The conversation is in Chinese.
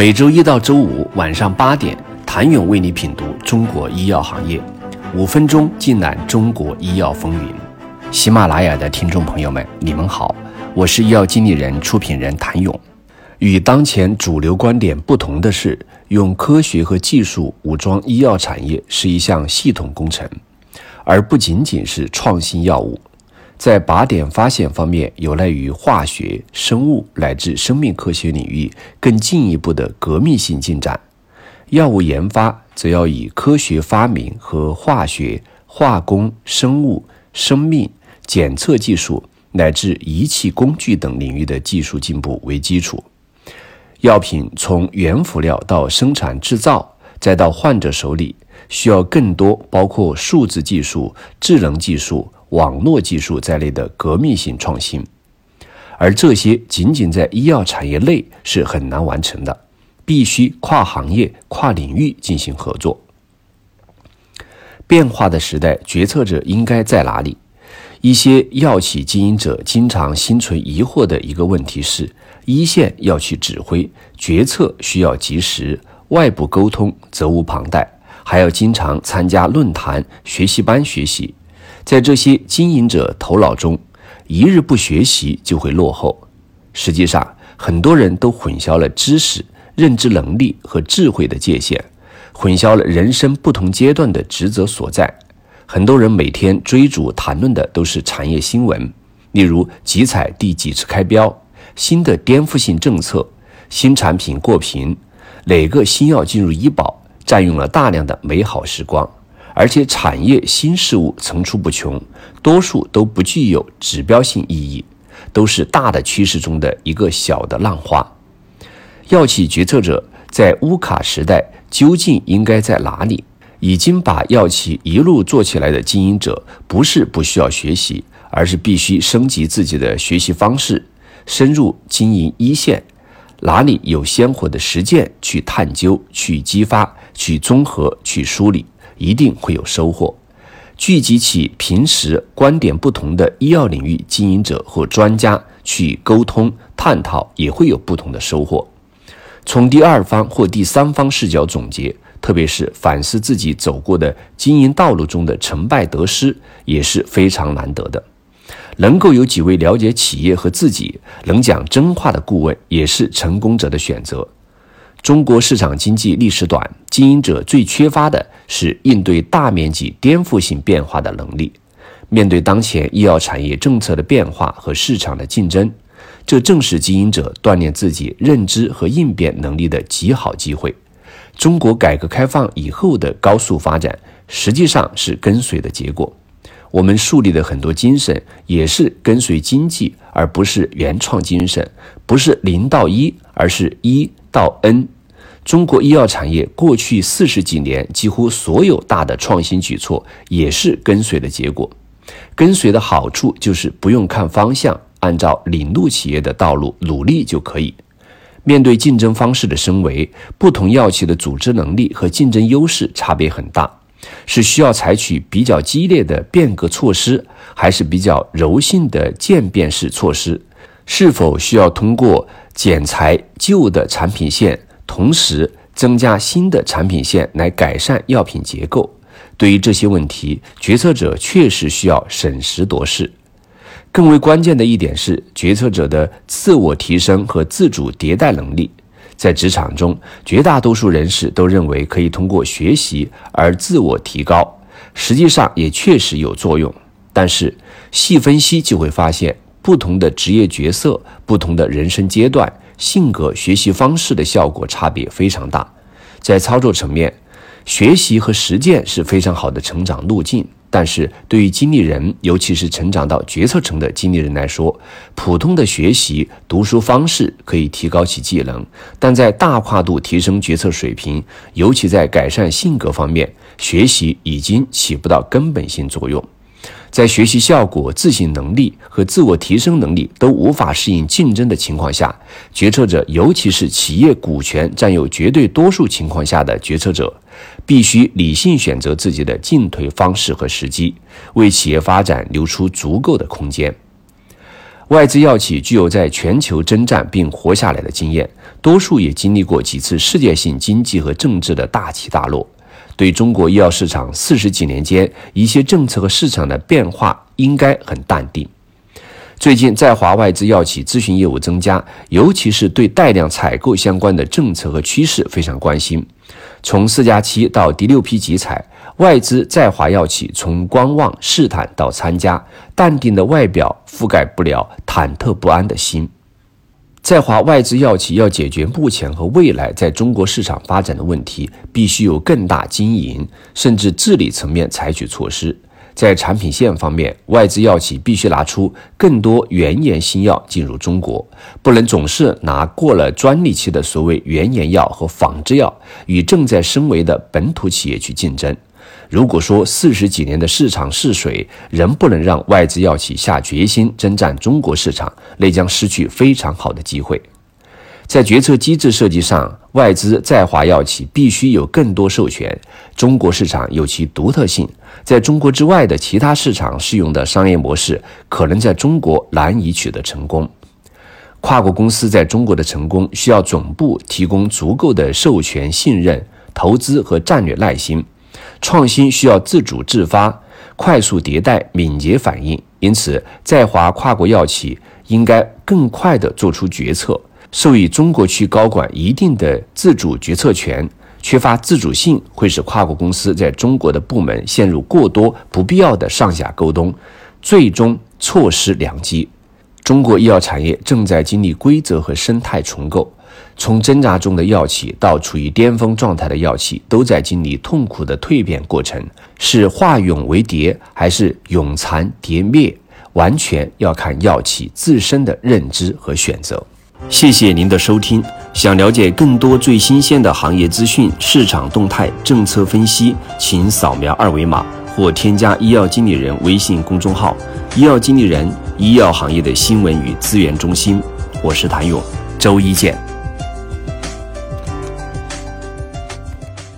每周一到周五晚上八点，谭勇为你品读中国医药行业，五分钟尽览中国医药风云。喜马拉雅的听众朋友们，你们好，我是医药经理人、出品人谭勇。与当前主流观点不同的是，用科学和技术武装医药产业是一项系统工程，而不仅仅是创新药物。在靶点发现方面，有赖于化学、生物乃至生命科学领域更进一步的革命性进展。药物研发则要以科学发明和化学、化工、生物、生命、检测技术乃至仪器工具等领域的技术进步为基础。药品从原辅料到生产制造，再到患者手里，需要更多包括数字技术、智能技术。网络技术在内的革命性创新，而这些仅仅在医药产业内是很难完成的，必须跨行业、跨领域进行合作。变化的时代，决策者应该在哪里？一些药企经营者经常心存疑惑的一个问题是：一线要去指挥决策，需要及时；外部沟通责无旁贷，还要经常参加论坛、学习班学习。在这些经营者头脑中，一日不学习就会落后。实际上，很多人都混淆了知识、认知能力和智慧的界限，混淆了人生不同阶段的职责所在。很多人每天追逐谈论的都是产业新闻，例如集采第几次开标、新的颠覆性政策、新产品过评、哪个新药进入医保，占用了大量的美好时光。而且产业新事物层出不穷，多数都不具有指标性意义，都是大的趋势中的一个小的浪花。药企决策者在乌卡时代究竟应该在哪里？已经把药企一路做起来的经营者，不是不需要学习，而是必须升级自己的学习方式，深入经营一线，哪里有鲜活的实践去探究、去激发、去综合、去梳理。一定会有收获。聚集起平时观点不同的医药领域经营者或专家去沟通探讨，也会有不同的收获。从第二方或第三方视角总结，特别是反思自己走过的经营道路中的成败得失，也是非常难得的。能够有几位了解企业和自己、能讲真话的顾问，也是成功者的选择。中国市场经济历史短，经营者最缺乏的是应对大面积颠覆性变化的能力。面对当前医药产业政策的变化和市场的竞争，这正是经营者锻炼自己认知和应变能力的极好机会。中国改革开放以后的高速发展，实际上是跟随的结果。我们树立的很多精神，也是跟随经济，而不是原创精神，不是零到一，而是一。到 N，中国医药产业过去四十几年几乎所有大的创新举措也是跟随的结果。跟随的好处就是不用看方向，按照领路企业的道路努力就可以。面对竞争方式的升维，不同药企的组织能力和竞争优势差别很大，是需要采取比较激烈的变革措施，还是比较柔性的渐变式措施？是否需要通过？剪裁旧的产品线，同时增加新的产品线来改善药品结构。对于这些问题，决策者确实需要审时度势。更为关键的一点是，决策者的自我提升和自主迭代能力。在职场中，绝大多数人士都认为可以通过学习而自我提高，实际上也确实有作用。但是细分析就会发现。不同的职业角色、不同的人生阶段、性格、学习方式的效果差别非常大。在操作层面，学习和实践是非常好的成长路径。但是对于经理人，尤其是成长到决策层的经理人来说，普通的学习、读书方式可以提高其技能，但在大跨度提升决策水平，尤其在改善性格方面，学习已经起不到根本性作用。在学习效果、自省能力和自我提升能力都无法适应竞争的情况下，决策者，尤其是企业股权占有绝对多数情况下的决策者，必须理性选择自己的进退方式和时机，为企业发展留出足够的空间。外资药企具有在全球征战并活下来的经验，多数也经历过几次世界性经济和政治的大起大落，对中国医药市场四十几年间一些政策和市场的变化应该很淡定。最近在华外资药企咨询业务增加，尤其是对带量采购相关的政策和趋势非常关心。从四加七到第六批集采。外资在华药企从观望试探到参加，淡定的外表覆盖不了忐忑不安的心。在华外资药企要解决目前和未来在中国市场发展的问题，必须有更大经营甚至治理层面采取措施。在产品线方面，外资药企必须拿出更多原研新药进入中国，不能总是拿过了专利期的所谓原研药和仿制药与正在升维的本土企业去竞争。如果说四十几年的市场试水仍不能让外资药企下决心征战中国市场，那将失去非常好的机会。在决策机制设计上，外资在华药企必须有更多授权。中国市场有其独特性，在中国之外的其他市场适用的商业模式可能在中国难以取得成功。跨国公司在中国的成功需要总部提供足够的授权、信任、投资和战略耐心。创新需要自主自发、快速迭代、敏捷反应，因此在华跨国药企应该更快地做出决策，授予中国区高管一定的自主决策权。缺乏自主性会使跨国公司在中国的部门陷入过多不必要的上下沟通，最终错失良机。中国医药产业正在经历规则和生态重构。从挣扎中的药企到处于巅峰状态的药企，都在经历痛苦的蜕变过程。是化蛹为蝶，还是蛹残蝶灭，完全要看药企自身的认知和选择。谢谢您的收听。想了解更多最新鲜的行业资讯、市场动态、政策分析，请扫描二维码或添加医药经理人微信公众号“医药经理人”——医药行业的新闻与资源中心。我是谭勇，周一见。